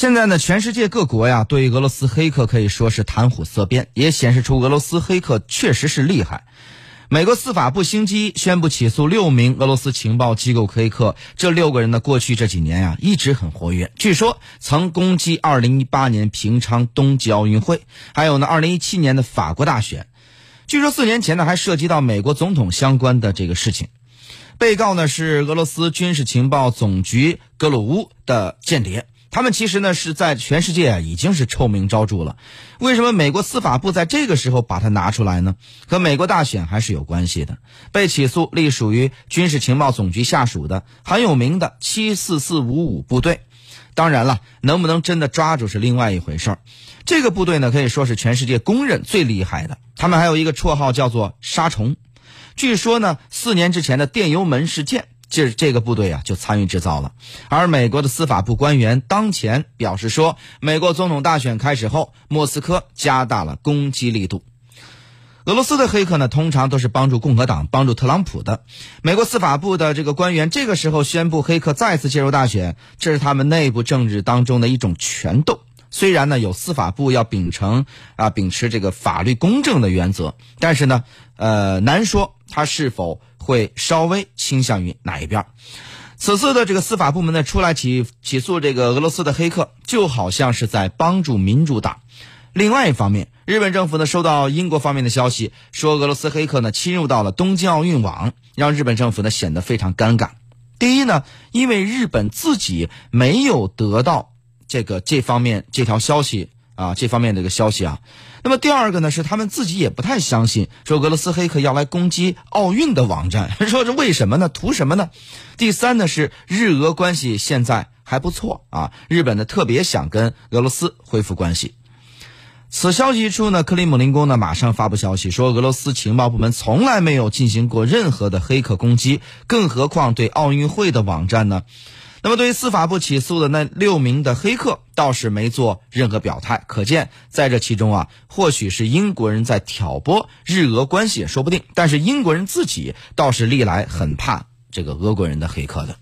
现在呢，全世界各国呀，对俄罗斯黑客可以说是谈虎色变，也显示出俄罗斯黑客确实是厉害。美国司法部星期一宣布起诉六名俄罗斯情报机构黑客，这六个人呢，过去这几年呀一直很活跃，据说曾攻击2018年平昌冬季奥运会，还有呢2017年的法国大选。据说四年前呢还涉及到美国总统相关的这个事情。被告呢是俄罗斯军事情报总局格鲁乌的间谍。他们其实呢是在全世界啊已经是臭名昭著了，为什么美国司法部在这个时候把它拿出来呢？和美国大选还是有关系的。被起诉隶属于军事情报总局下属的很有名的七四四五五部队，当然了，能不能真的抓住是另外一回事儿。这个部队呢可以说是全世界公认最厉害的，他们还有一个绰号叫做“杀虫”。据说呢，四年之前的电油门事件。这这个部队啊，就参与制造了。而美国的司法部官员当前表示说，美国总统大选开始后，莫斯科加大了攻击力度。俄罗斯的黑客呢，通常都是帮助共和党、帮助特朗普的。美国司法部的这个官员这个时候宣布黑客再次介入大选，这是他们内部政治当中的一种权斗。虽然呢，有司法部要秉承啊，秉持这个法律公正的原则，但是呢，呃，难说他是否会稍微倾向于哪一边。此次的这个司法部门呢，出来起起诉这个俄罗斯的黑客，就好像是在帮助民主党。另外一方面，日本政府呢，收到英国方面的消息，说俄罗斯黑客呢侵入到了东京奥运网，让日本政府呢显得非常尴尬。第一呢，因为日本自己没有得到。这个这方面这条消息啊，这方面的一个消息啊，那么第二个呢是他们自己也不太相信，说俄罗斯黑客要来攻击奥运的网站，说是为什么呢？图什么呢？第三呢是日俄关系现在还不错啊，日本呢特别想跟俄罗斯恢复关系。此消息一出呢，克里姆林宫呢马上发布消息说，俄罗斯情报部门从来没有进行过任何的黑客攻击，更何况对奥运会的网站呢？那么，对于司法部起诉的那六名的黑客，倒是没做任何表态。可见，在这其中啊，或许是英国人在挑拨日俄关系也说不定。但是，英国人自己倒是历来很怕这个俄国人的黑客的。